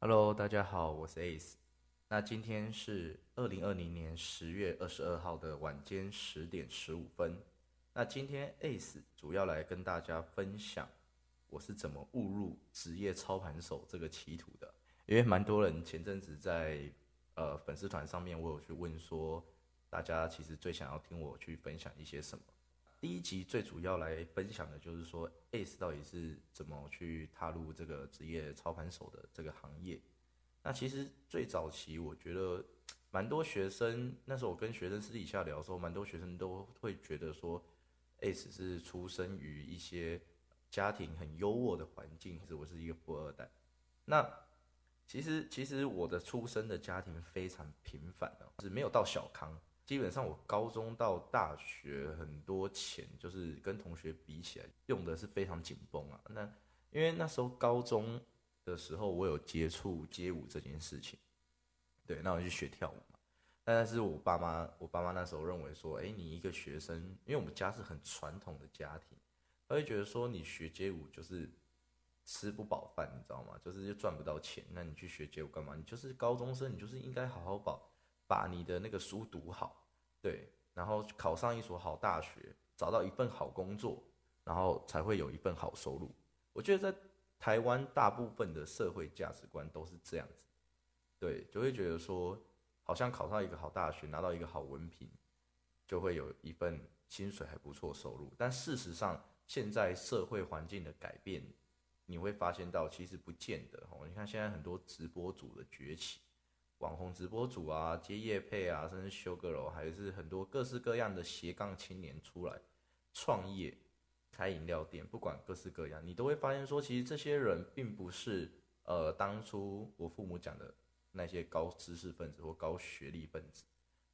Hello，大家好，我是 Ace。那今天是二零二零年十月二十二号的晚间十点十五分。那今天 Ace 主要来跟大家分享我是怎么误入职业操盘手这个歧途的。因为蛮多人前阵子在呃粉丝团上面，我有去问说，大家其实最想要听我去分享一些什么。第一集最主要来分享的就是说，Ace 到底是怎么去踏入这个职业操盘手的这个行业。那其实最早期，我觉得蛮多学生那时候我跟学生私底下聊的时候，蛮多学生都会觉得说，Ace 是出生于一些家庭很优渥的环境，是我是一个富二代。那其实其实我的出生的家庭非常平凡哦，是没有到小康。基本上我高中到大学很多钱，就是跟同学比起来用的是非常紧绷啊。那因为那时候高中的时候，我有接触街舞这件事情，对，那我就学跳舞嘛。但是我爸妈，我爸妈那时候认为说，哎，你一个学生，因为我们家是很传统的家庭，他会觉得说你学街舞就是吃不饱饭，你知道吗？就是又赚不到钱，那你去学街舞干嘛？你就是高中生，你就是应该好好保。把你的那个书读好，对，然后考上一所好大学，找到一份好工作，然后才会有一份好收入。我觉得在台湾大部分的社会价值观都是这样子，对，就会觉得说，好像考上一个好大学，拿到一个好文凭，就会有一份薪水还不错收入。但事实上，现在社会环境的改变，你会发现到其实不见得哦。你看现在很多直播主的崛起。网红直播主啊，接业配啊，甚至修个楼，还是很多各式各样的斜杠青年出来创业、开饮料店，不管各式各样，你都会发现说，其实这些人并不是呃当初我父母讲的那些高知识分子或高学历分子，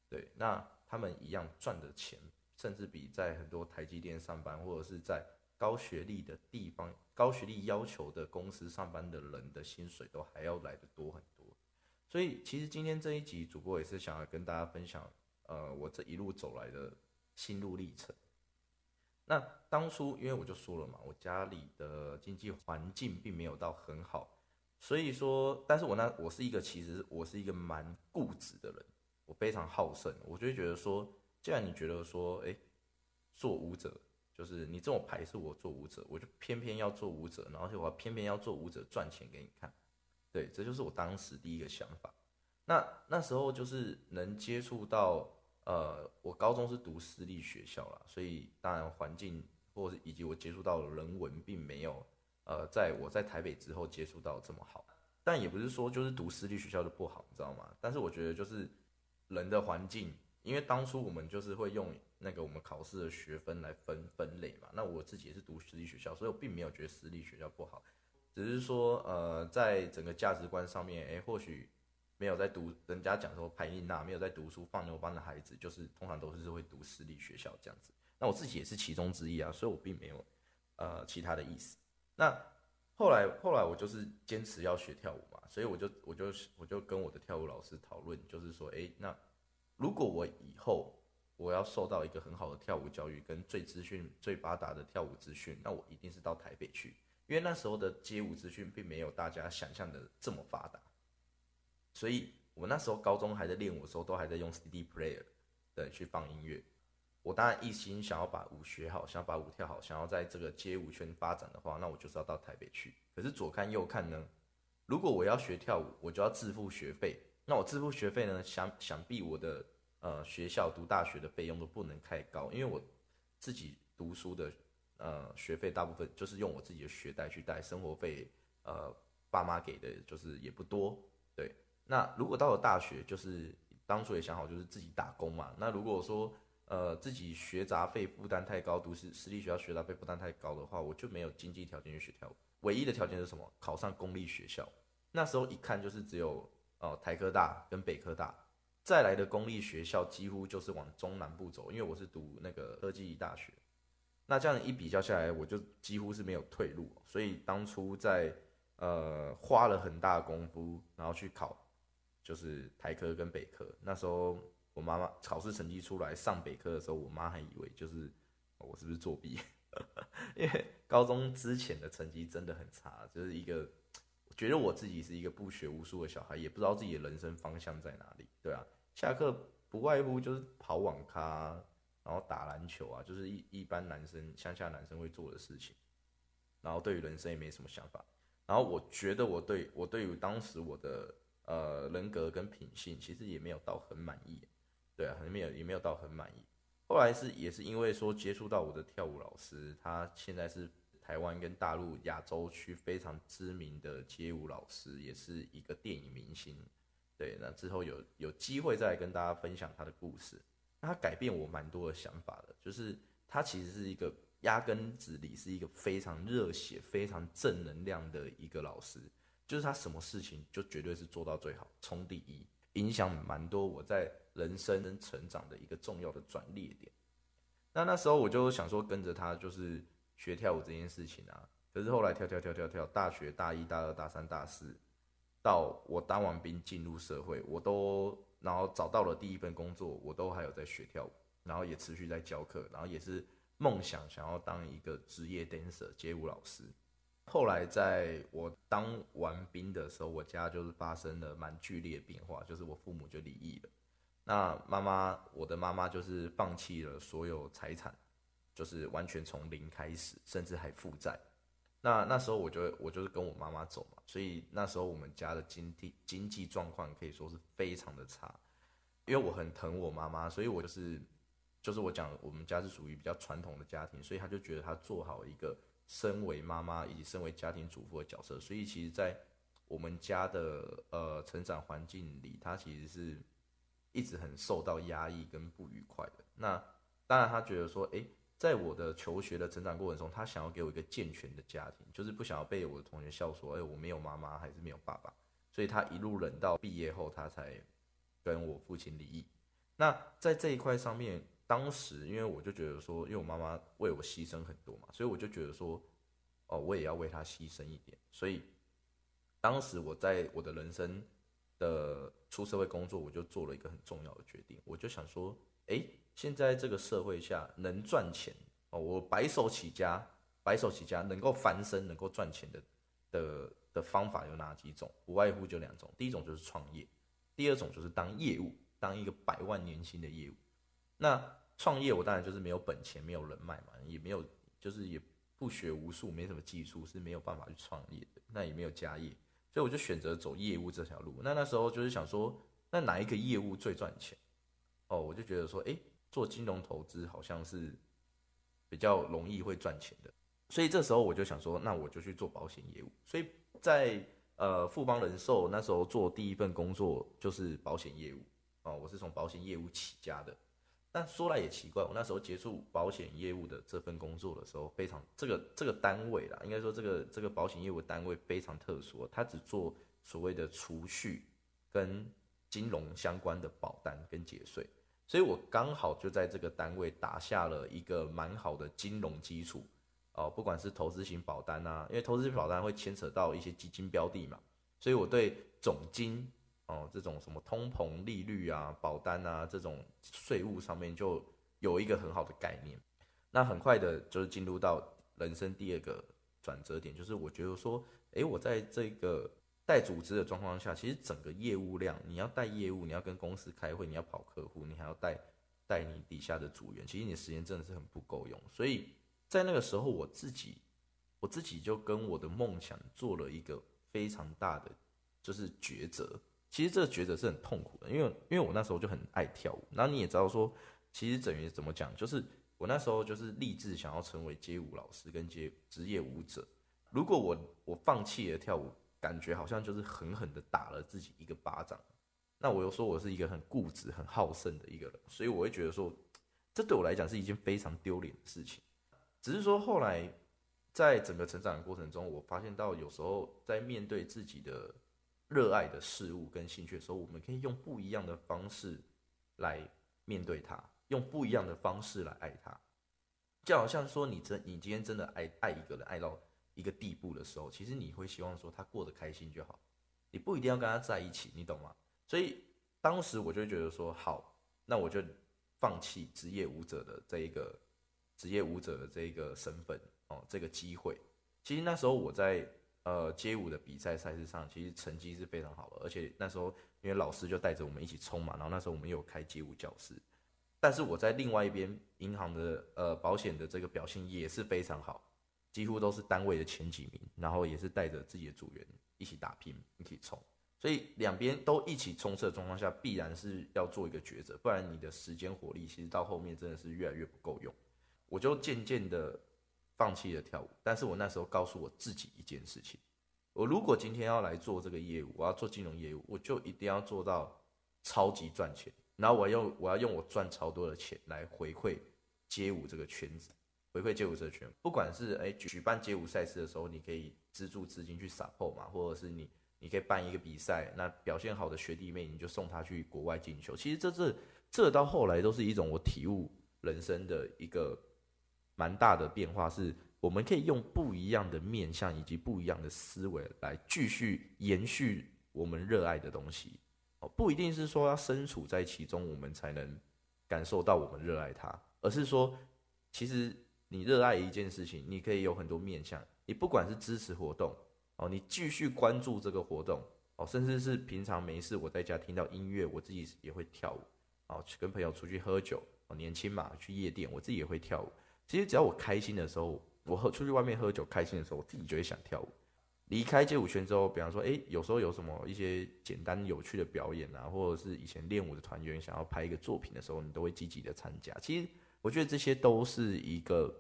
对，那他们一样赚的钱，甚至比在很多台积电上班或者是在高学历的地方、高学历要求的公司上班的人的薪水都还要来的多很多。所以，其实今天这一集，主播也是想要跟大家分享，呃，我这一路走来的心路历程。那当初，因为我就说了嘛，我家里的经济环境并没有到很好，所以说，但是我那我是一个，其实我是一个蛮固执的人，我非常好胜，我就会觉得说，既然你觉得说，哎，做舞者就是你这种排斥我做舞者，我就偏偏要做舞者，然后我偏偏要做舞者赚钱给你看。对，这就是我当时第一个想法。那那时候就是能接触到，呃，我高中是读私立学校啦，所以当然环境或是以及我接触到的人文，并没有，呃，在我在台北之后接触到这么好。但也不是说就是读私立学校的不好，你知道吗？但是我觉得就是人的环境，因为当初我们就是会用那个我们考试的学分来分分类嘛。那我自己也是读私立学校，所以我并没有觉得私立学校不好。只是说，呃，在整个价值观上面，哎，或许没有在读，人家讲说排印娜没有在读书放牛班的孩子，就是通常都是会读私立学校这样子。那我自己也是其中之一啊，所以我并没有呃其他的意思。那后来后来我就是坚持要学跳舞嘛，所以我就我就我就跟我的跳舞老师讨论，就是说，哎，那如果我以后我要受到一个很好的跳舞教育，跟最资讯最发达的跳舞资讯，那我一定是到台北去。因为那时候的街舞资讯并没有大家想象的这么发达，所以我那时候高中还在练舞的时候，都还在用 CD player 对去放音乐。我当然一心想要把舞学好，想要把舞跳好，想要在这个街舞圈发展的话，那我就是要到台北去。可是左看右看呢，如果我要学跳舞，我就要自付学费。那我自付学费呢，想想必我的呃学校读大学的费用都不能太高，因为我自己读书的。呃，学费大部分就是用我自己的学贷去贷，生活费呃爸妈给的就是也不多。对，那如果到了大学，就是当初也想好就是自己打工嘛。那如果说呃自己学杂费负担太高，读私私立学校学杂费负担太高的话，我就没有经济条件去学跳舞。唯一的条件是什么？考上公立学校。那时候一看就是只有呃台科大跟北科大，再来的公立学校几乎就是往中南部走，因为我是读那个科技大学。那这样一比较下来，我就几乎是没有退路，所以当初在呃花了很大功夫，然后去考，就是台科跟北科。那时候我妈妈考试成绩出来上北科的时候，我妈还以为就是我是不是作弊，因为高中之前的成绩真的很差，就是一个觉得我自己是一个不学无术的小孩，也不知道自己的人生方向在哪里，对啊，下课不外乎就是跑网咖，然后打篮球啊，就是一一般男生乡下男生会做的事情，然后对于人生也没什么想法，然后我觉得我对我对于当时我的呃人格跟品性，其实也没有到很满意，对啊，没有也没有到很满意，后来是也是因为说接触到我的跳舞老师，他现在是。台湾跟大陆亚洲区非常知名的街舞老师，也是一个电影明星。对，那之后有有机会再跟大家分享他的故事。那他改变我蛮多的想法的，就是他其实是一个压根子里是一个非常热血、非常正能量的一个老师。就是他什么事情就绝对是做到最好，冲第一，影响蛮多我在人生跟成长的一个重要的转捩点。那那时候我就想说跟着他，就是。学跳舞这件事情啊，可是后来跳跳跳跳跳，大学大一、大二、大三、大四，到我当完兵进入社会，我都然后找到了第一份工作，我都还有在学跳舞，然后也持续在教课，然后也是梦想想要当一个职业 dancer 街舞老师。后来在我当完兵的时候，我家就是发生了蛮剧烈的变化，就是我父母就离异了，那妈妈，我的妈妈就是放弃了所有财产。就是完全从零开始，甚至还负债。那那时候我就我就是跟我妈妈走嘛，所以那时候我们家的经济经济状况可以说是非常的差。因为我很疼我妈妈，所以我就是就是我讲我们家是属于比较传统的家庭，所以他就觉得他做好一个身为妈妈以及身为家庭主妇的角色，所以其实，在我们家的呃成长环境里，他其实是一直很受到压抑跟不愉快的。那当然他觉得说，哎。在我的求学的成长过程中，他想要给我一个健全的家庭，就是不想要被我的同学笑说，哎，我没有妈妈，还是没有爸爸，所以他一路忍到毕业后，他才跟我父亲离异。那在这一块上面，当时因为我就觉得说，因为我妈妈为我牺牲很多嘛，所以我就觉得说，哦，我也要为她牺牲一点。所以当时我在我的人生的出社会工作，我就做了一个很重要的决定，我就想说，哎。现在这个社会下能赚钱哦，我白手起家，白手起家能够翻身、能够赚钱的的的方法有哪几种？无外乎就两种，第一种就是创业，第二种就是当业务，当一个百万年薪的业务。那创业我当然就是没有本钱、没有人脉嘛，也没有就是也不学无术，没什么技术是没有办法去创业的，那也没有家业，所以我就选择走业务这条路。那那时候就是想说，那哪一个业务最赚钱？哦，我就觉得说，哎。做金融投资好像是比较容易会赚钱的，所以这时候我就想说，那我就去做保险业务。所以在呃富邦人寿那时候做第一份工作就是保险业务哦，我是从保险业务起家的。但说来也奇怪，我那时候结束保险业务的这份工作的时候，非常这个这个单位啦，应该说这个这个保险业务单位非常特殊，它只做所谓的储蓄跟金融相关的保单跟节税。所以我刚好就在这个单位打下了一个蛮好的金融基础哦，不管是投资型保单啊，因为投资型保单会牵扯到一些基金标的嘛，所以我对总金哦这种什么通膨利率啊、保单啊这种税务上面就有一个很好的概念。那很快的就是进入到人生第二个转折点，就是我觉得说，诶，我在这个。带组织的状况下，其实整个业务量，你要带业务，你要跟公司开会，你要跑客户，你还要带带你底下的组员，其实你时间真的是很不够用。所以在那个时候，我自己我自己就跟我的梦想做了一个非常大的就是抉择。其实这个抉择是很痛苦的，因为因为我那时候就很爱跳舞，然后你也知道说，其实等于怎么讲，就是我那时候就是立志想要成为街舞老师跟街职业舞者。如果我我放弃了跳舞，感觉好像就是狠狠的打了自己一个巴掌，那我又说我是一个很固执、很好胜的一个人，所以我会觉得说，这对我来讲是一件非常丢脸的事情。只是说后来在整个成长的过程中，我发现到有时候在面对自己的热爱的事物跟兴趣的时候，我们可以用不一样的方式来面对它，用不一样的方式来爱它。就好像说，你真你今天真的爱爱一个人，爱到。一个地步的时候，其实你会希望说他过得开心就好，你不一定要跟他在一起，你懂吗？所以当时我就觉得说，好，那我就放弃职业舞者的这一个职业舞者的这一个身份哦，这个机会。其实那时候我在呃街舞的比赛赛事上，其实成绩是非常好的，而且那时候因为老师就带着我们一起冲嘛，然后那时候我们有开街舞教室。但是我在另外一边银行的呃保险的这个表现也是非常好，几乎都是单位的前几名，然后也是带着自己的组员一起打拼，一起冲。所以两边都一起冲刺的状况下，必然是要做一个抉择，不然你的时间火力其实到后面真的是越来越不够用。我就渐渐的放弃了跳舞，但是我那时候告诉我自己一件事情：我如果今天要来做这个业务，我要做金融业务，我就一定要做到超级赚钱。然后我要用我要用我赚超多的钱来回馈街舞这个圈子，回馈街舞社群。不管是哎举办街舞赛事的时候，你可以资助资金去 support 嘛，或者是你你可以办一个比赛，那表现好的学弟妹你就送他去国外进修。其实这这这到后来都是一种我体悟人生的一个蛮大的变化，是我们可以用不一样的面向以及不一样的思维来继续延续我们热爱的东西。哦不一定是说要身处在其中，我们才能感受到我们热爱它，而是说，其实你热爱一件事情，你可以有很多面向。你不管是支持活动哦，你继续关注这个活动哦，甚至是平常没事我在家听到音乐，我自己也会跳舞哦，去跟朋友出去喝酒哦，年轻嘛，去夜店，我自己也会跳舞。其实只要我开心的时候，我喝出去外面喝酒开心的时候，我自己就会想跳舞。离开街舞圈之后，比方说，哎，有时候有什么一些简单有趣的表演啊，或者是以前练舞的团员想要拍一个作品的时候，你都会积极的参加。其实我觉得这些都是一个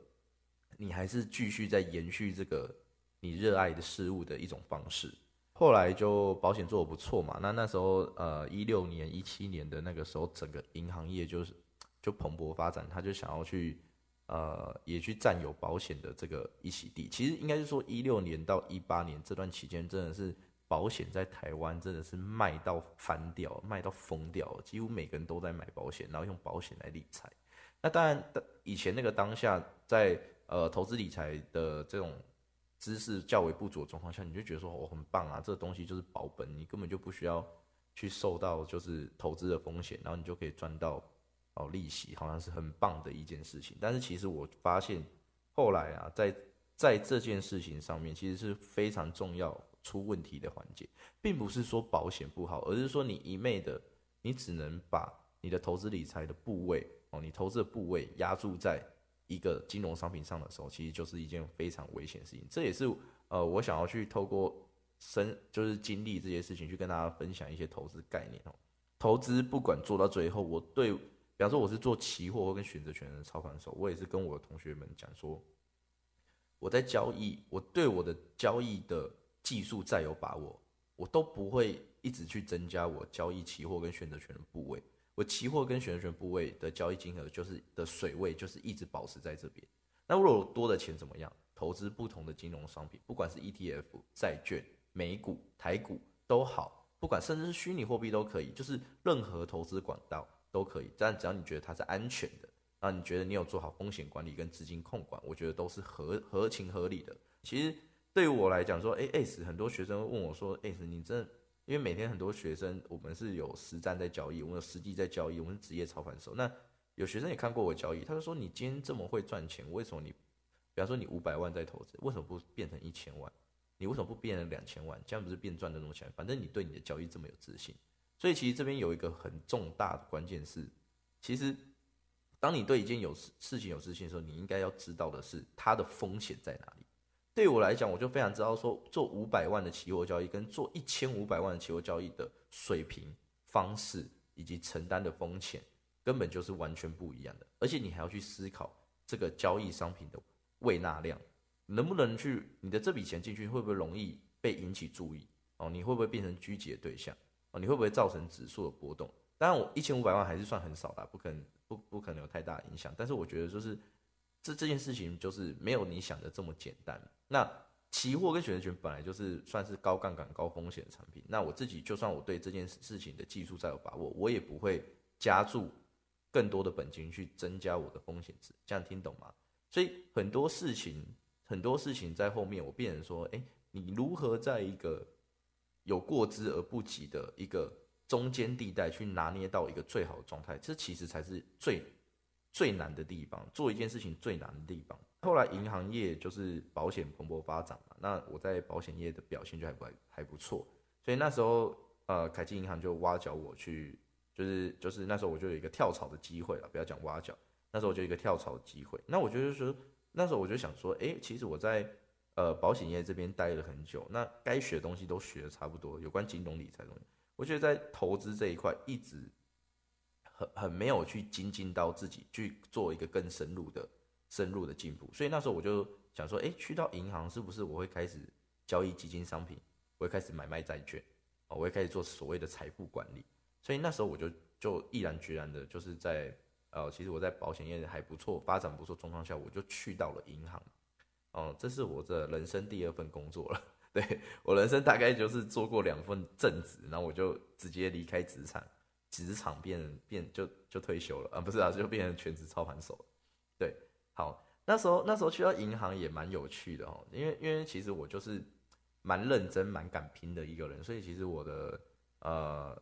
你还是继续在延续这个你热爱的事物的一种方式。后来就保险做的不错嘛，那那时候呃一六年、一七年的那个时候，整个银行业就是就蓬勃发展，他就想要去。呃，也去占有保险的这个一席地。其实应该是说，一六年到一八年这段期间，真的是保险在台湾真的是卖到翻掉，卖到疯掉，几乎每个人都在买保险，然后用保险来理财。那当然，以前那个当下，在呃投资理财的这种知识较为不足的状况下，你就觉得说，我很棒啊，这个东西就是保本，你根本就不需要去受到就是投资的风险，然后你就可以赚到。哦，利息好像是很棒的一件事情，但是其实我发现后来啊，在在这件事情上面，其实是非常重要出问题的环节，并不是说保险不好，而是说你一昧的，你只能把你的投资理财的部位哦，你投资的部位压注在一个金融商品上的时候，其实就是一件非常危险的事情。这也是呃，我想要去透过生就是经历这些事情，去跟大家分享一些投资概念哦。投资不管做到最后，我对。比方说我是做期货或跟选择权的操盘手，我也是跟我的同学们讲说，我在交易，我对我的交易的技术再有把握，我都不会一直去增加我交易期货跟选择权的部位。我期货跟选择权部位的交易金额就是的水位就是一直保持在这边。那如果多的钱怎么样？投资不同的金融商品，不管是 ETF、债券、美股、台股都好，不管甚至是虚拟货币都可以，就是任何投资管道。都可以，但只要你觉得它是安全的，那你觉得你有做好风险管理跟资金控管，我觉得都是合合情合理的。其实对于我来讲，说，哎，S 很多学生问我说，S 你真的，因为每天很多学生，我们是有实战在交易，我们有实际在交易，我们是职业操盘手。那有学生也看过我交易，他就说，你今天这么会赚钱，为什么你，比方说你五百万在投资，为什么不变成一千万？你为什么不变成两千万？这样不是变赚的那么钱？反正你对你的交易这么有自信。所以其实这边有一个很重大的关键是，其实当你对一件有事事情有自信的时候，你应该要知道的是它的风险在哪里。对我来讲，我就非常知道说，做五百万的期货交易跟做一千五百万的期货交易的水平、方式以及承担的风险，根本就是完全不一样的。而且你还要去思考这个交易商品的未纳量，能不能去你的这笔钱进去会不会容易被引起注意哦？你会不会变成狙击的对象？哦你会不会造成指数的波动？当然，我一千五百万还是算很少的，不可能不不可能有太大影响。但是我觉得就是这这件事情就是没有你想的这么简单。那期货跟选择权本来就是算是高杠杆、高风险的产品。那我自己就算我对这件事情的技术再有把握，我也不会加注更多的本金去增加我的风险值。这样听懂吗？所以很多事情很多事情在后面，我变成说，哎，你如何在一个有过之而不及的一个中间地带，去拿捏到一个最好的状态，这其实才是最最难的地方。做一件事情最难的地方，后来银行业就是保险蓬勃发展嘛，那我在保险业的表现就还不还不错，所以那时候呃凯基银行就挖角我去，就是就是那时候我就有一个跳槽的机会了，不要讲挖角，那时候我就一个跳槽的机会。那我觉得说那时候我就想说，哎，其实我在呃保险业这边待了很久，那该学的东西都学的差不多，有关金融理财东西，我觉得在投资这一块一直很很没有去精进到自己去做一个更深入的。深入的进步，所以那时候我就想说，哎，去到银行是不是我会开始交易基金商品，我会开始买卖债券，哦，我会开始做所谓的财富管理。所以那时候我就就毅然决然的，就是在呃，其实我在保险业还不错，发展不错状况下，我就去到了银行。哦，这是我的人生第二份工作了。对我人生大概就是做过两份正职，然后我就直接离开职场，职场变变就就退休了啊，不是啊，就变成全职操盘手。对。好，那时候那时候去到银行也蛮有趣的哦，因为因为其实我就是蛮认真、蛮敢拼的一个人，所以其实我的呃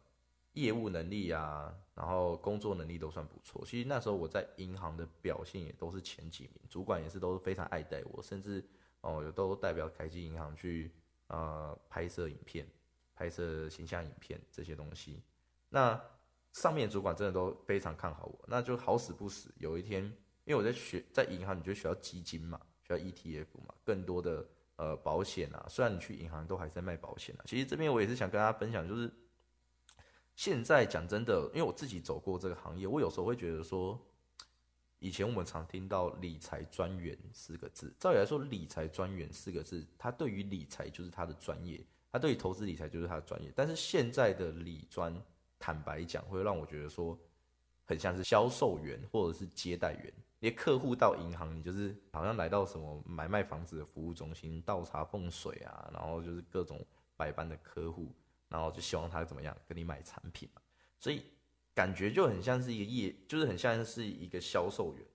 业务能力啊，然后工作能力都算不错。其实那时候我在银行的表现也都是前几名，主管也是都是非常爱戴我，甚至哦有都代表凯基银行去呃拍摄影片、拍摄形象影片这些东西。那上面主管真的都非常看好我，那就好死不死有一天。因为我在学在银行，你就需要基金嘛，需要 ETF 嘛，更多的呃保险啊。虽然你去银行都还在卖保险啊，其实这边我也是想跟大家分享，就是现在讲真的，因为我自己走过这个行业，我有时候会觉得说，以前我们常听到理财专员四个字，照理来说，理财专员四个字，他对于理财就是他的专业，他对于投资理财就是他的专业。但是现在的理专，坦白讲，会让我觉得说，很像是销售员或者是接待员。连客户到银行，你就是好像来到什么买卖房子的服务中心，倒茶奉水啊，然后就是各种百般的客户，然后就希望他怎么样跟你买产品嘛，所以感觉就很像是一个业，就是很像是一个销售员。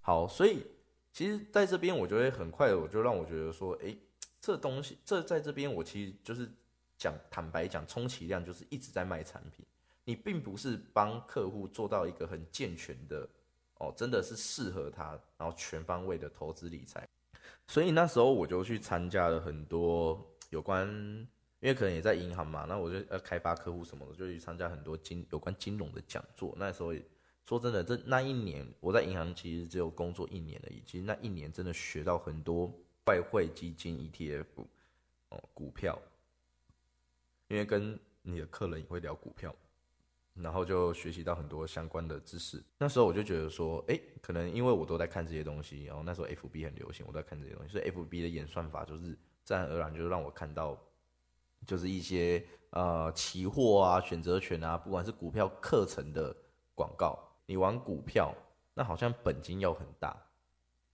好，所以其实在这边我就会很快的，我就让我觉得说，哎，这东西这在这边我其实就是讲坦白讲，充其量就是一直在卖产品，你并不是帮客户做到一个很健全的。哦，真的是适合他，然后全方位的投资理财，所以那时候我就去参加了很多有关，因为可能也在银行嘛，那我就要开发客户什么的，就去参加很多金有关金融的讲座。那时候说真的，这那一年我在银行其实只有工作一年而已，其实那一年真的学到很多外汇基金、ETF，哦，股票，因为跟你的客人也会聊股票。然后就学习到很多相关的知识。那时候我就觉得说，哎，可能因为我都在看这些东西，然后那时候 F B 很流行，我在看这些东西，所以 F B 的演算法就是自然而然就让我看到，就是一些呃期货啊、选择权啊，不管是股票课程的广告。你玩股票，那好像本金要很大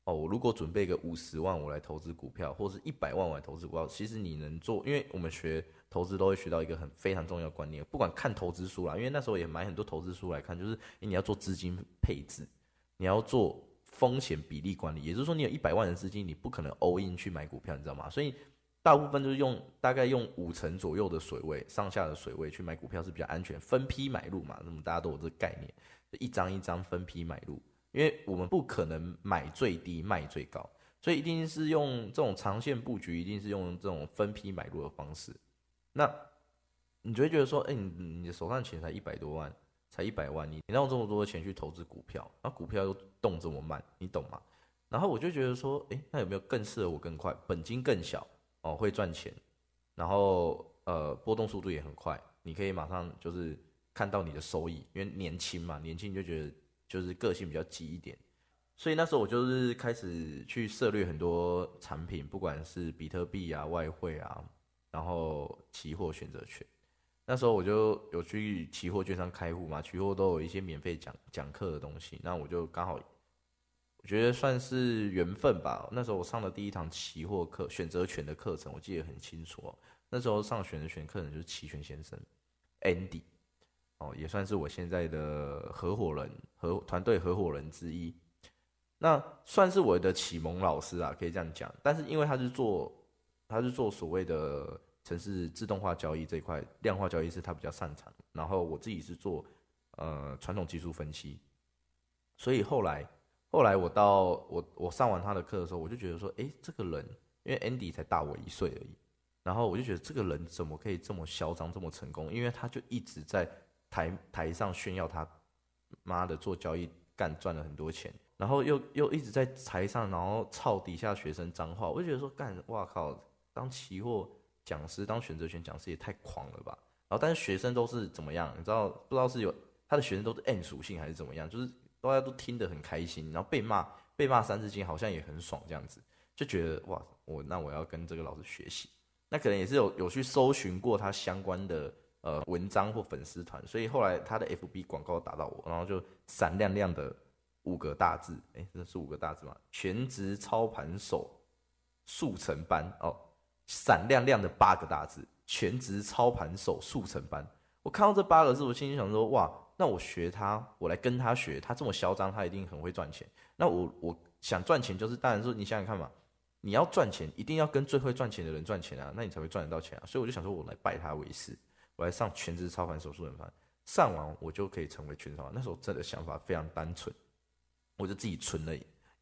哦。我如果准备个五十万，我来投资股票，或者是一百万我来投资股票，其实你能做，因为我们学。投资都会学到一个很非常重要的观念，不管看投资书啦，因为那时候也买很多投资书来看，就是你要做资金配置，你要做风险比例管理，也就是说你有一百万的资金，你不可能 all in 去买股票，你知道吗？所以大部分就是用大概用五成左右的水位，上下的水位去买股票是比较安全，分批买入嘛，那么大家都有这个概念，一张一张分批买入，因为我们不可能买最低卖最高，所以一定是用这种长线布局，一定是用这种分批买入的方式。那，你就会觉得说，哎，你你的手上钱才一百多万，才一百万，你你用这么多的钱去投资股票，那股票又动这么慢，你懂吗？然后我就觉得说，哎，那有没有更适合我更快，本金更小哦，会赚钱，然后呃波动速度也很快，你可以马上就是看到你的收益，因为年轻嘛，年轻就觉得就是个性比较急一点，所以那时候我就是开始去涉猎很多产品，不管是比特币啊、外汇啊。然后期货选择权，那时候我就有去期货券商开户嘛，期货都有一些免费讲讲课的东西，那我就刚好，我觉得算是缘分吧。那时候我上了第一堂期货课，选择权的课程，我记得很清楚哦。那时候上选择权课程就是期权先生 Andy，哦，也算是我现在的合伙人合团队合伙人之一，那算是我的启蒙老师啊，可以这样讲。但是因为他是做他是做所谓的城市自动化交易这一块，量化交易是他比较擅长。然后我自己是做呃传统技术分析，所以后来后来我到我我上完他的课的时候，我就觉得说，哎，这个人，因为 Andy 才大我一岁而已，然后我就觉得这个人怎么可以这么嚣张，这么成功？因为他就一直在台台上炫耀他妈的做交易干赚了很多钱，然后又又一直在台上，然后操底下学生脏话，我就觉得说，干，哇靠，当期货讲师，当选择权讲师也太狂了吧？然后但是学生都是怎么样？你知道不知道是有他的学生都是 N 属性还是怎么样？就是。大家都听得很开心，然后被骂被骂三字经好像也很爽，这样子就觉得哇，我那我要跟这个老师学习。那可能也是有有去搜寻过他相关的呃文章或粉丝团，所以后来他的 FB 广告打到我，然后就闪亮亮的五个大字，哎，这是五个大字吗？全职操盘手速成班哦，闪亮亮的八个大字，全职操盘手速成班。我看到这八个字，我心里想说哇。那我学他，我来跟他学，他这么嚣张，他一定很会赚钱。那我我想赚钱，就是当然说，你想想看嘛，你要赚钱，一定要跟最会赚钱的人赚钱啊，那你才会赚得到钱啊。所以我就想说，我来拜他为师，我来上全职操盘手速成班，上完我就可以成为全职操盘。那时候真的想法非常单纯，我就自己存了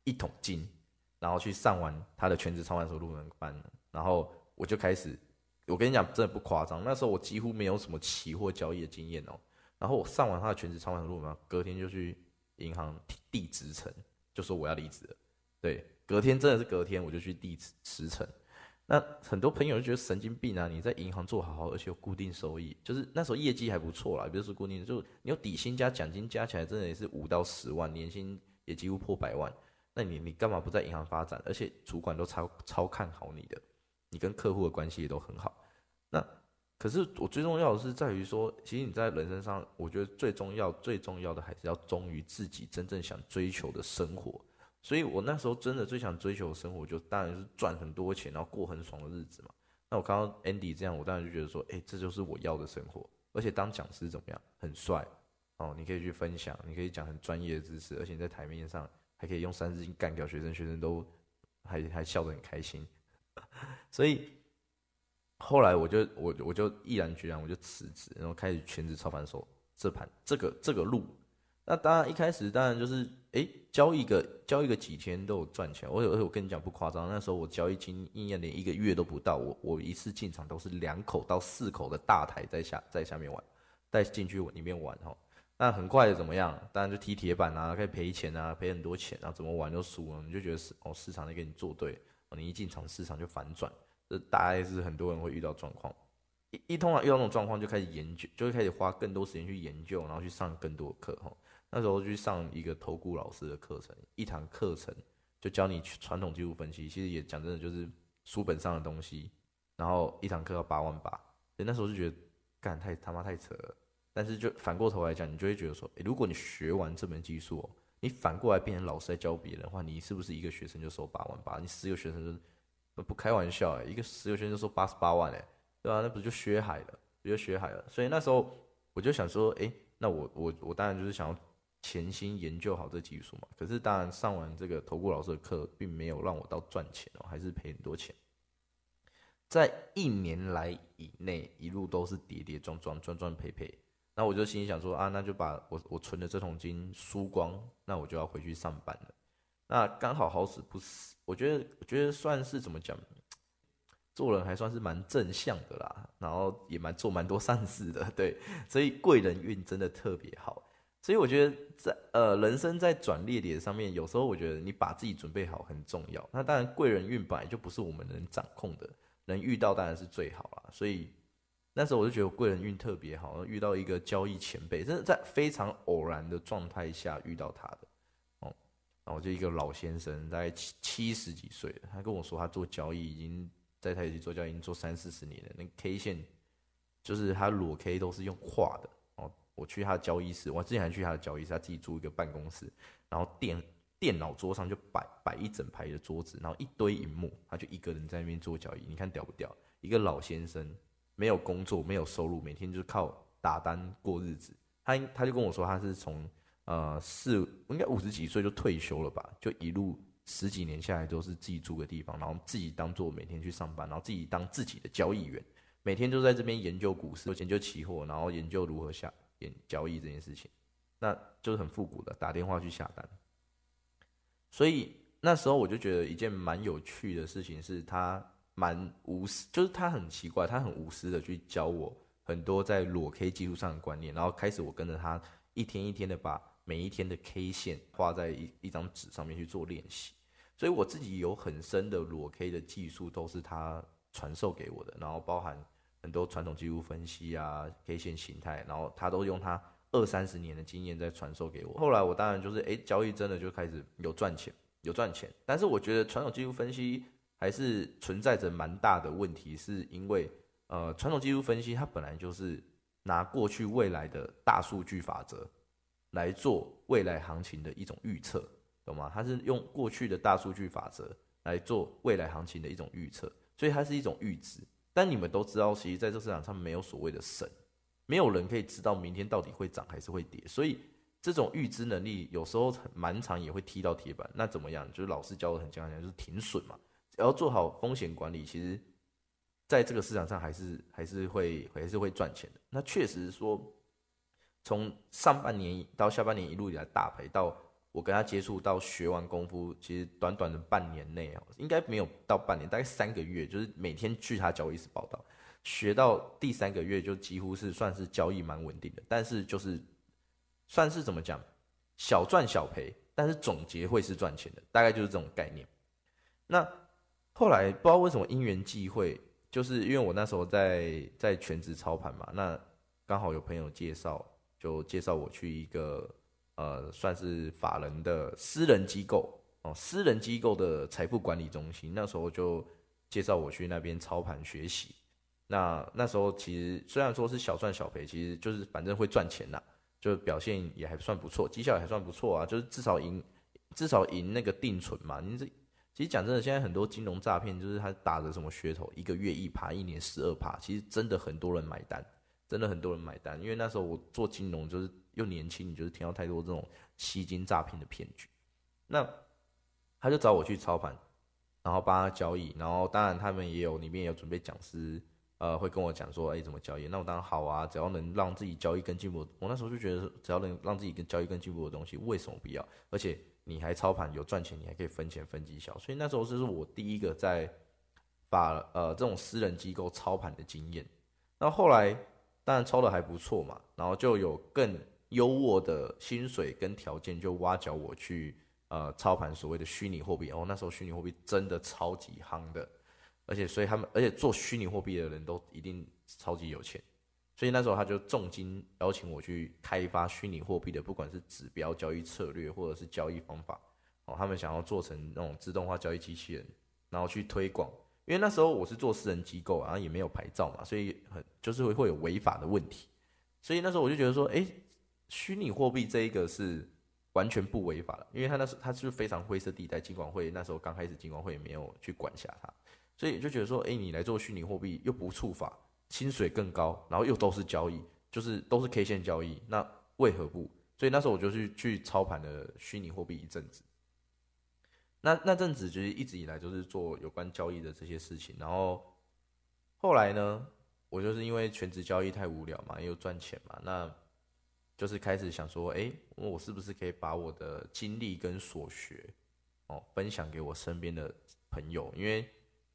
一桶金，然后去上完他的全职操盘手入门班，然后我就开始，我跟你讲，真的不夸张，那时候我几乎没有什么期货交易的经验哦。然后我上完他的全职操盘路嘛，隔天就去银行递职称，就说我要离职了。对，隔天真的是隔天我就去递辞辞呈。那很多朋友就觉得神经病啊！你在银行做好好，而且有固定收益，就是那时候业绩还不错啦，比如说固定，就你有底薪加奖金加起来，真的也是五到十万，年薪也几乎破百万。那你你干嘛不在银行发展？而且主管都超超看好你的，你跟客户的关系也都很好。那可是我最重要的是在于说，其实你在人生上，我觉得最重要、最重要的还是要忠于自己真正想追求的生活。所以我那时候真的最想追求的生活，就当然是赚很多钱，然后过很爽的日子嘛。那我看到 Andy 这样，我当然就觉得说，哎，这就是我要的生活。而且当讲师怎么样？很帅哦，你可以去分享，你可以讲很专业的知识，而且你在台面上还可以用三字经干掉学生，学生都还还笑得很开心。所以。后来我就我我就毅然决然我就辞职，然后开始全职操盘手这盘这个这个路。那当然一开始当然就是哎交易个交易个几天都有赚钱。我有我跟你讲不夸张，那时候我交易经验连一个月都不到，我我一次进场都是两口到四口的大台在下在下面玩，带进去里面玩哈。那很快的怎么样？当然就踢铁板啊，可以赔钱啊，赔很多钱啊，怎么玩都输了，你就觉得市哦市场在给你做对，你一进场市场就反转。这大概是很多人会遇到状况，一一通常遇到那种状况，就开始研究，就会开始花更多时间去研究，然后去上更多的课哈。那时候去上一个投顾老师的课程，一堂课程就教你传统技术分析，其实也讲真的就是书本上的东西，然后一堂课要八万八，所以那时候就觉得干太他妈太扯了。但是就反过头来讲，你就会觉得说，如果你学完这门技术，你反过来变成老师在教别人的话，你是不是一个学生就收八万八？你十个学生就。不开玩笑哎，一个十个学生就收八十八万哎，对吧？那不就血海了，不就血海了？所以那时候我就想说，哎，那我我我当然就是想要潜心研究好这技术嘛。可是当然上完这个投顾老师的课，并没有让我到赚钱哦，还是赔很多钱。在一年来以内，一路都是跌跌撞撞，赚赚赔赔。那我就心想说啊，那就把我我存的这桶金输光，那我就要回去上班了。那刚好好死不死，我觉得我觉得算是怎么讲，做人还算是蛮正向的啦，然后也蛮做蛮多善事的，对，所以贵人运真的特别好。所以我觉得在呃人生在转捩点上面，有时候我觉得你把自己准备好很重要。那当然贵人运本来就不是我们能掌控的，能遇到当然是最好啦。所以那时候我就觉得贵人运特别好，遇到一个交易前辈，真的在非常偶然的状态下遇到他的。哦然后就一个老先生，大概七七十几岁，他跟我说，他做交易已经在台积做交易已经做三四十年了。那 K 线就是他裸 K 都是用画的哦。我去他的交易室，我之前还去他的交易室，他自己租一个办公室，然后电电脑桌上就摆摆一整排的桌子，然后一堆荧幕，他就一个人在那边做交易。你看屌不屌？一个老先生没有工作，没有收入，每天就是靠打单过日子。他他就跟我说，他是从。呃，四应该五十几岁就退休了吧？就一路十几年下来都是自己租个地方，然后自己当做每天去上班，然后自己当自己的交易员，每天都在这边研究股市，研究期货，然后研究如何下研交易这件事情，那就是很复古的，打电话去下单。所以那时候我就觉得一件蛮有趣的事情是，他蛮无私，就是他很奇怪，他很无私的去教我很多在裸 K 技术上的观念，然后开始我跟着他一天一天的把每一天的 K 线画在一一张纸上面去做练习，所以我自己有很深的裸 K 的技术都是他传授给我的，然后包含很多传统技术分析啊、K 线形态，然后他都用他。二三十年的经验在传授给我，后来我当然就是哎，交易真的就开始有赚钱，有赚钱。但是我觉得传统技术分析还是存在着蛮大的问题，是因为呃，传统技术分析它本来就是拿过去未来的大数据法则来做未来行情的一种预测，懂吗？它是用过去的大数据法则来做未来行情的一种预测，所以它是一种预知。但你们都知道，其实在这市场上没有所谓的神。没有人可以知道明天到底会涨还是会跌，所以这种预知能力有时候蛮长也会踢到铁板。那怎么样？就是老师教的很讲讲，就是停损嘛。要做好风险管理，其实在这个市场上还是还是会还是会赚钱的。那确实说，从上半年到下半年一路以来大赔，到我跟他接触到学完功夫，其实短短的半年内啊，应该没有到半年，大概三个月，就是每天去他交易室报道。学到第三个月就几乎是算是交易蛮稳定的，但是就是算是怎么讲，小赚小赔，但是总结会是赚钱的，大概就是这种概念。那后来不知道为什么因缘际会，就是因为我那时候在在全职操盘嘛，那刚好有朋友介绍，就介绍我去一个呃算是法人的私人机构哦，私人机构的财富管理中心，那时候就介绍我去那边操盘学习。那那时候其实虽然说是小赚小赔，其实就是反正会赚钱呐，就表现也还算不错，绩效也还算不错啊，就是至少赢，至少赢那个定存嘛。你这其实讲真的，现在很多金融诈骗就是他打着什么噱头，一个月一趴，一年十二趴，其实真的很多人买单，真的很多人买单。因为那时候我做金融就是又年轻，你就是听到太多这种吸金诈骗的骗局。那他就找我去操盘，然后帮他交易，然后当然他们也有里面也有准备讲师。呃，会跟我讲说，哎，怎么交易？那我当然好啊，只要能让自己交易更进步。我那时候就觉得，只要能让自己跟交易更进步的东西，为什么不要？而且你还操盘有赚钱，你还可以分钱分绩效。所以那时候就是我第一个在把呃这种私人机构操盘的经验。那后来当然操的还不错嘛，然后就有更优渥的薪水跟条件，就挖角我去呃操盘所谓的虚拟货币。哦，那时候虚拟货币真的超级夯的。而且，所以他们，而且做虚拟货币的人都一定超级有钱，所以那时候他就重金邀请我去开发虚拟货币的，不管是指标交易策略或者是交易方法，哦，他们想要做成那种自动化交易机器人，然后去推广。因为那时候我是做私人机构，然后也没有牌照嘛，所以很就是会会有违法的问题。所以那时候我就觉得说，哎，虚拟货币这一个是完全不违法的，因为他那时他是非常灰色地带，金管会那时候刚开始，金管会也没有去管辖它。所以就觉得说，哎，你来做虚拟货币又不触法，薪水更高，然后又都是交易，就是都是 K 线交易，那为何不？所以那时候我就去去操盘了虚拟货币一阵子。那那阵子就是一直以来就是做有关交易的这些事情，然后后来呢，我就是因为全职交易太无聊嘛，又赚钱嘛，那就是开始想说，哎，我是不是可以把我的经历跟所学哦分享给我身边的朋友，因为。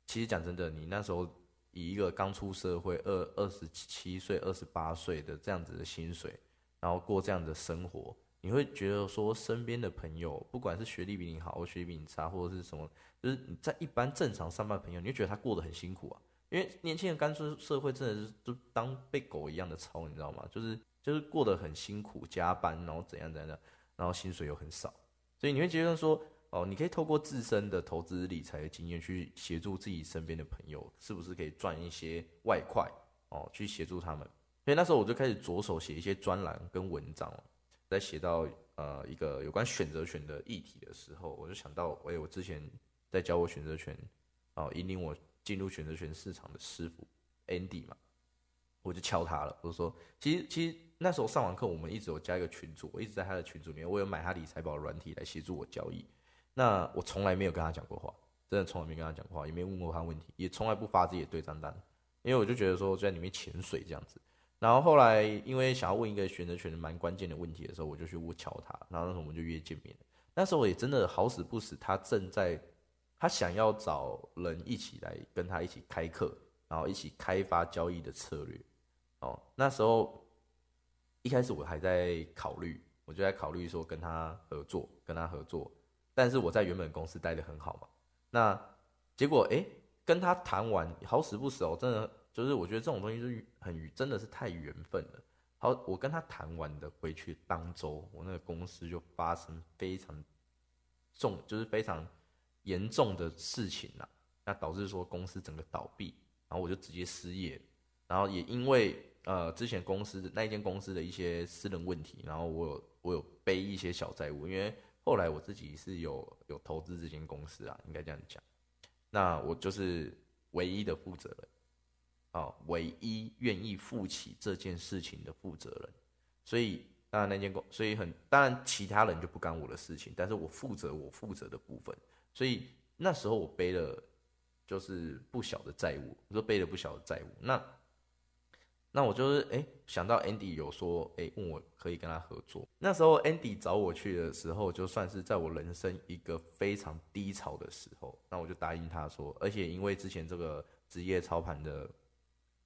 其实讲真的，你那时候以一个刚出社会二二十七岁、二十八岁的这样子的薪水，然后过这样的生活，你会觉得说身边的朋友，不管是学历比你好，或学历比你差，或者是什么，就是你在一般正常上班朋友，你会觉得他过得很辛苦啊。因为年轻人刚出社会，真的是就当被狗一样的操，你知道吗？就是就是过得很辛苦，加班，然后怎样怎样，然后薪水又很少，所以你会觉得说。哦，你可以透过自身的投资理财的经验去协助自己身边的朋友，是不是可以赚一些外快？哦，去协助他们。所以那时候我就开始着手写一些专栏跟文章。在写到呃一个有关选择权的议题的时候，我就想到，哎，我之前在教我选择权，哦，引领我进入选择权市场的师傅 Andy 嘛，我就敲他了。我就说，其实其实那时候上完课，我们一直有加一个群组，我一直在他的群组里面，我有买他理财宝软体来协助我交易。那我从来没有跟他讲过话，真的从来没跟他讲过话，也没问过他问题，也从来不发自己的对账单，因为我就觉得说我在里面潜水这样子。然后后来因为想要问一个选择权蛮关键的问题的时候，我就去敲他，然后那时候我们就约见面那时候也真的好死不死，他正在他想要找人一起来跟他一起开课，然后一起开发交易的策略。哦，那时候一开始我还在考虑，我就在考虑说跟他合作，跟他合作。但是我在原本公司待的很好嘛，那结果哎，跟他谈完，好死不死哦，真的就是我觉得这种东西是很真的是太缘分了。好，我跟他谈完的回去当周，我那个公司就发生非常重，就是非常严重的事情了，那导致说公司整个倒闭，然后我就直接失业，然后也因为呃之前公司那间公司的一些私人问题，然后我有我有背一些小债务，因为后来我自己是有有投资这间公司啊，应该这样讲，那我就是唯一的负责人。啊，唯一愿意负起这件事情的负责人，所以当然那间公，所以很当然其他人就不干我的事情，但是我负责我负责的部分，所以那时候我背了就是不小的债务，我说背了不小的债务，那那我就是哎想到 Andy 有说哎问我可以跟他合作，那时候 Andy 找我去的时候，就算是在我人生一个非常低潮的时候，那我就答应他说，而且因为之前这个职业操盘的。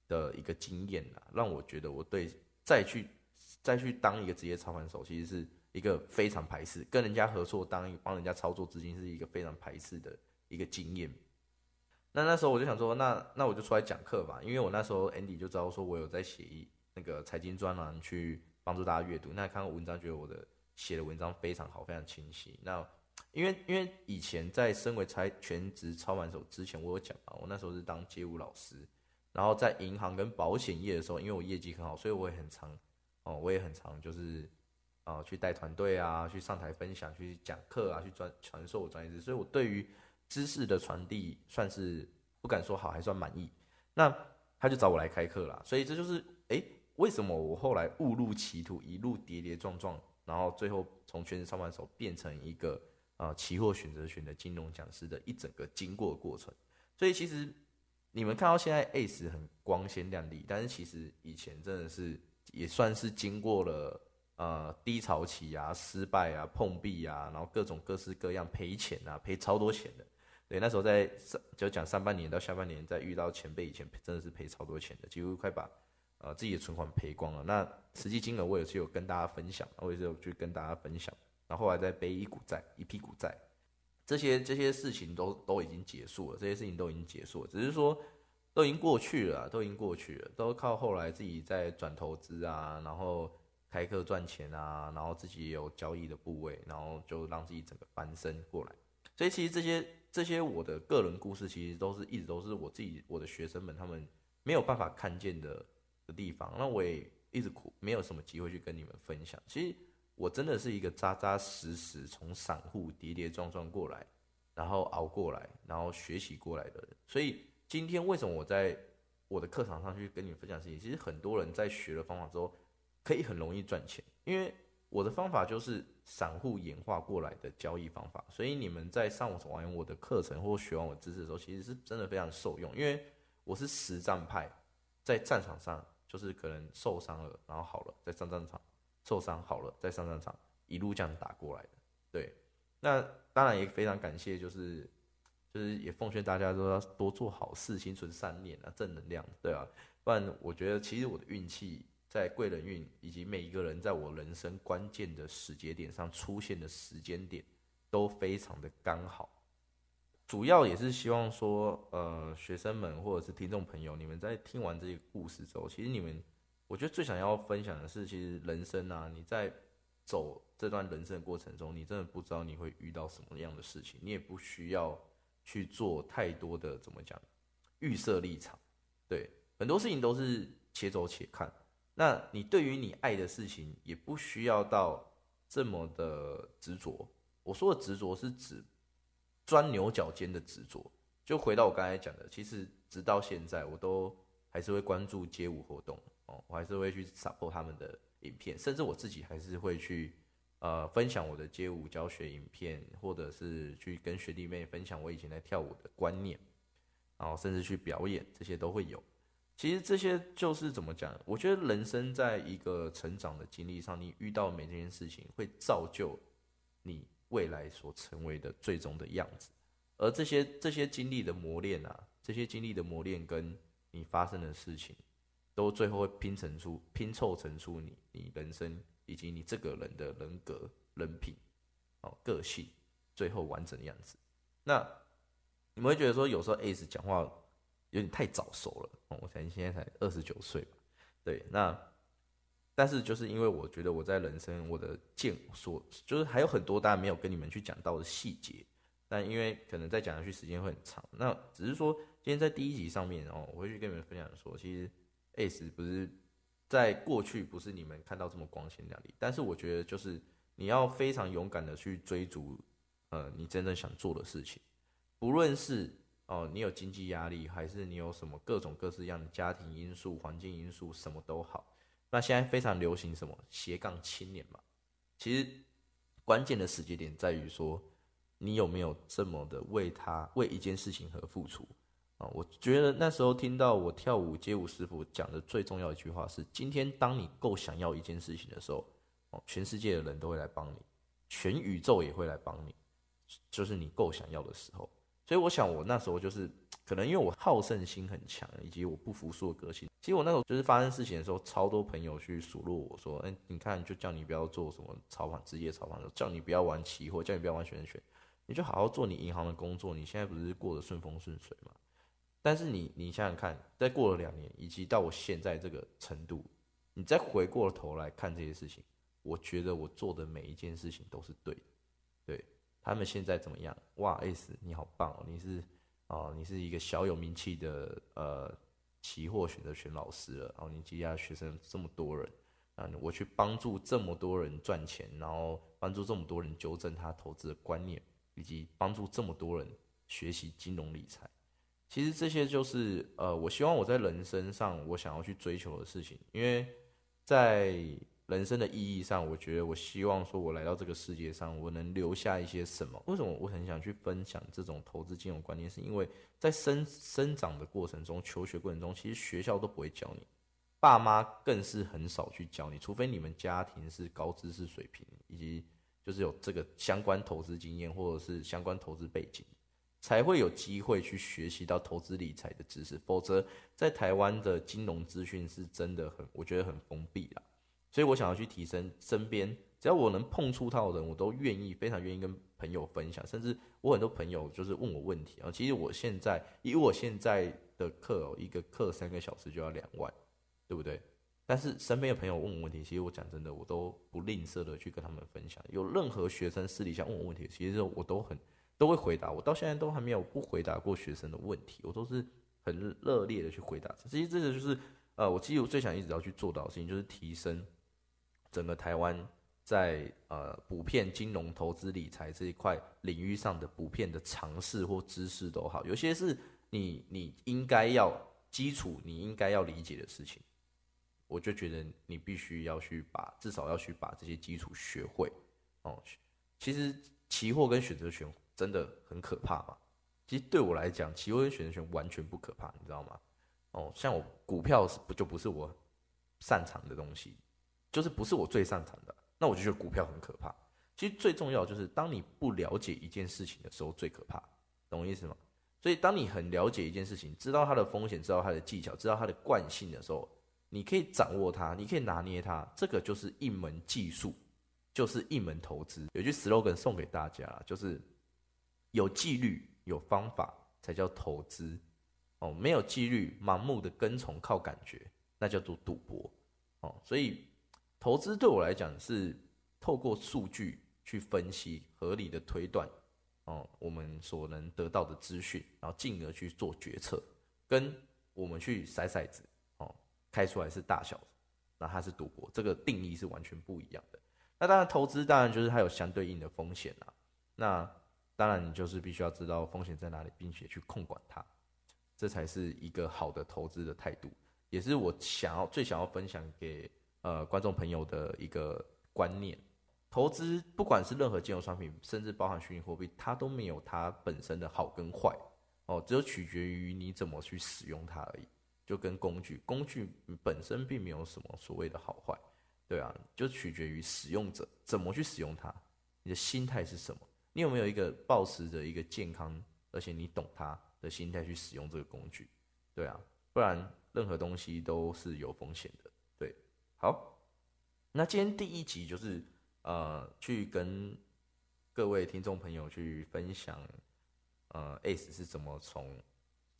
的一个经验啊，让我觉得我对再去再去当一个职业操盘手，其实是一个非常排斥跟人家合作当帮人家操作资金是一个非常排斥的一个经验。那那时候我就想说，那那我就出来讲课吧，因为我那时候 Andy 就知道说我有在写一那个财经专栏去帮助大家阅读。那看到文章，觉得我的写的文章非常好，非常清晰。那因为因为以前在身为财全职操盘手之前，我有讲啊，我那时候是当街舞老师。然后在银行跟保险业的时候，因为我业绩很好，所以我也很常，哦，我也很常就是，啊，去带团队啊，去上台分享，去讲课啊，去专传授我专业知识，所以我对于知识的传递算是不敢说好，还算满意。那他就找我来开课啦，所以这就是，哎，为什么我后来误入歧途，一路跌跌撞撞，然后最后从全职上班手变成一个啊期货选择权的金融讲师的一整个经过过程，所以其实。你们看到现在 ACE 很光鲜亮丽，但是其实以前真的是也算是经过了呃低潮期啊、失败啊、碰壁啊，然后各种各式各样赔钱啊、赔超多钱的。对，那时候在上就讲上半年到下半年，在遇到前辈以前，真的是赔超多钱的，几乎快把呃自己的存款赔光了。那实际金额我也是有跟大家分享，我也是有去跟大家分享。然后后来再背一股债，一批股债。这些这些事情都都已经结束了，这些事情都已经结束了，只是说都已经过去了，都已经过去了，都靠后来自己在转投资啊，然后开课赚钱啊，然后自己有交易的部位，然后就让自己整个翻身过来。所以其实这些这些我的个人故事，其实都是一直都是我自己我的学生们他们没有办法看见的的地方，那我也一直苦没有什么机会去跟你们分享。其实。我真的是一个扎扎实实从散户跌跌撞撞过来，然后熬过来，然后学习过来的人。所以今天为什么我在我的课堂上去跟你们分享事情？其实很多人在学了方法之后，可以很容易赚钱，因为我的方法就是散户演化过来的交易方法。所以你们在上完我的课程或学完我知识的时候，其实是真的非常受用，因为我是实战派，在战场上就是可能受伤了，然后好了，在上战场。受伤好了，再上战场，一路这样打过来的。对，那当然也非常感谢，就是就是也奉劝大家都要多做好事，心存善念啊，正能量，对啊，不然我觉得其实我的运气在贵人运以及每一个人在我人生关键的时节点上出现的时间点都非常的刚好。主要也是希望说，呃，学生们或者是听众朋友，你们在听完这些故事之后，其实你们。我觉得最想要分享的是，其实人生啊，你在走这段人生的过程中，你真的不知道你会遇到什么样的事情，你也不需要去做太多的怎么讲预设立场。对，很多事情都是且走且看。那你对于你爱的事情，也不需要到这么的执着。我说的执着是指钻牛角尖的执着。就回到我刚才讲的，其实直到现在，我都还是会关注街舞活动。哦，我还是会去 support 他们的影片，甚至我自己还是会去呃分享我的街舞教学影片，或者是去跟学弟妹分享我以前在跳舞的观念，然后甚至去表演，这些都会有。其实这些就是怎么讲？我觉得人生在一个成长的经历上，你遇到每件事情会造就你未来所成为的最终的样子。而这些这些经历的磨练啊，这些经历的磨练跟你发生的事情，都最后会拼成出拼凑成出你你人生以及你这个人的人格、人品、哦个性，最后完整的样子。那你们会觉得说，有时候 A 讲话有点太早熟了。哦，我想现在才二十九岁吧，对，那但是就是因为我觉得我在人生我的见所，就是还有很多大家没有跟你们去讲到的细节。但因为可能再讲下去时间会很长，那只是说今天在第一集上面哦，我会去跟你们分享说，其实 S 不是在过去不是你们看到这么光鲜亮丽，但是我觉得就是你要非常勇敢的去追逐，呃，你真正想做的事情，不论是哦你有经济压力，还是你有什么各种各式样的家庭因素、环境因素，什么都好。那现在非常流行什么斜杠青年嘛，其实关键的时间点在于说。你有没有这么的为他为一件事情而付出啊？我觉得那时候听到我跳舞街舞师傅讲的最重要一句话是：今天当你够想要一件事情的时候，哦，全世界的人都会来帮你，全宇宙也会来帮你，就是你够想要的时候。所以我想我那时候就是可能因为我好胜心很强，以及我不服输的个性。其实我那时候就是发生事情的时候，超多朋友去数落我说：“哎，你看，就叫你不要做什么炒房职业炒房，叫你不要玩期货，叫你不要玩选选。”你就好好做你银行的工作，你现在不是过得顺风顺水吗？但是你你想想看，再过了两年，以及到我现在这个程度，你再回过头来看这些事情，我觉得我做的每一件事情都是对的。他们现在怎么样？哇，S 你好棒哦！你是哦，你是一个小有名气的呃期货选择权老师了，然后你接下学生这么多人啊，我去帮助这么多人赚钱，然后帮助这么多人纠正他投资的观念。以及帮助这么多人学习金融理财，其实这些就是呃，我希望我在人生上我想要去追求的事情。因为在人生的意义上，我觉得我希望说，我来到这个世界上，我能留下一些什么？为什么我很想去分享这种投资金融观念？是因为在生生长的过程中，求学过程中，其实学校都不会教你，爸妈更是很少去教你，除非你们家庭是高知识水平以及。就是有这个相关投资经验，或者是相关投资背景，才会有机会去学习到投资理财的知识。否则，在台湾的金融资讯是真的很，我觉得很封闭啦。所以我想要去提升身边，只要我能碰触到的人，我都愿意，非常愿意跟朋友分享。甚至我很多朋友就是问我问题啊，其实我现在以我现在的课哦，一个课三个小时就要两万，对不对？但是身边的朋友问我问题，其实我讲真的，我都不吝啬的去跟他们分享。有任何学生私底下问我问题，其实我都很都会回答。我到现在都还没有不回答过学生的问题，我都是很热烈的去回答。其实这个就是呃，我其实我最想一直要去做到的事情，就是提升整个台湾在呃普遍金融投资理财这一块领域上的普遍的尝试或知识都好。有些是你你应该要基础，你应该要理解的事情。我就觉得你必须要去把，至少要去把这些基础学会哦。其实期货跟选择权真的很可怕嘛？其实对我来讲，期货跟选择权完全不可怕，你知道吗？哦，像我股票是不就不是我擅长的东西，就是不是我最擅长的，那我就觉得股票很可怕。其实最重要就是当你不了解一件事情的时候最可怕，懂我意思吗？所以当你很了解一件事情，知道它的风险，知道它的技巧，知道它的惯性的时候。你可以掌握它，你可以拿捏它，这个就是一门技术，就是一门投资。有句 slogan 送给大家，就是有纪律、有方法才叫投资哦。没有纪律、盲目的跟从、靠感觉，那叫做赌博哦。所以，投资对我来讲是透过数据去分析、合理的推断哦，我们所能得到的资讯，然后进而去做决策，跟我们去筛骰子。哦开出来是大小，那它是赌博，这个定义是完全不一样的。那当然，投资当然就是它有相对应的风险啦。那当然，你就是必须要知道风险在哪里，并且去控管它，这才是一个好的投资的态度，也是我想要最想要分享给呃观众朋友的一个观念。投资不管是任何金融商品，甚至包含虚拟货币，它都没有它本身的好跟坏哦，只有取决于你怎么去使用它而已。就跟工具，工具本身并没有什么所谓的好坏，对啊，就取决于使用者怎么去使用它。你的心态是什么？你有没有一个保持着一个健康，而且你懂它的心态去使用这个工具？对啊，不然任何东西都是有风险的。好，那今天第一集就是呃，去跟各位听众朋友去分享，呃，ACE 是怎么从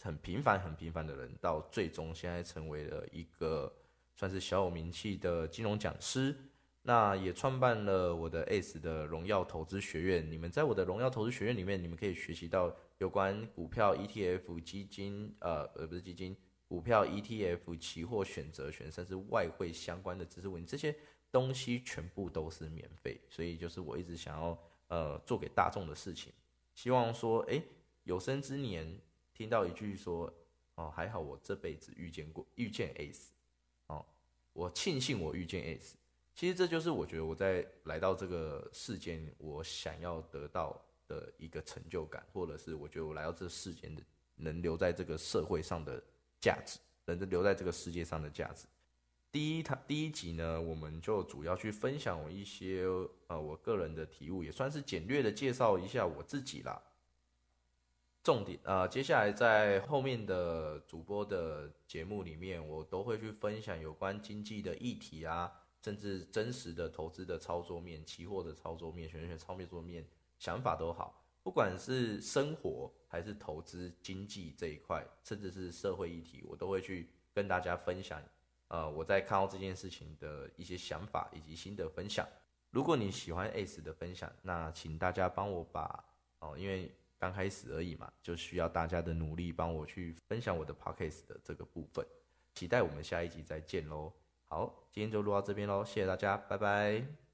很平凡、很平凡的人，到最终现在成为了一个算是小有名气的金融讲师。那也创办了我的 ACE 的荣耀投资学院。你们在我的荣耀投资学院里面，你们可以学习到有关股票、ETF、基金，呃，呃，不是基金，股票、ETF、期货、选择权，甚至外汇相关的知识问题，这些东西全部都是免费。所以就是我一直想要呃做给大众的事情，希望说，哎，有生之年听到一句说，哦，还好我这辈子遇见过遇见 ACE，哦，我庆幸我遇见 ACE。其实这就是我觉得我在来到这个世间，我想要得到的一个成就感，或者是我觉得我来到这世间的能留在这个社会上的价值，能留在这个世界上的价值。第一堂第一集呢，我们就主要去分享我一些呃我个人的体悟，也算是简略的介绍一下我自己啦。重点啊，接下来在后面的主播的节目里面，我都会去分享有关经济的议题啊。甚至真实的投资的操作面、期货的操作面、选选操作面，想法都好，不管是生活还是投资经济这一块，甚至是社会议题，我都会去跟大家分享。呃，我在看到这件事情的一些想法以及心得分享。如果你喜欢 ACE 的分享，那请大家帮我把哦，因为刚开始而已嘛，就需要大家的努力，帮我去分享我的 Podcast 的这个部分。期待我们下一集再见喽。好，今天就录到这边喽，谢谢大家，拜拜。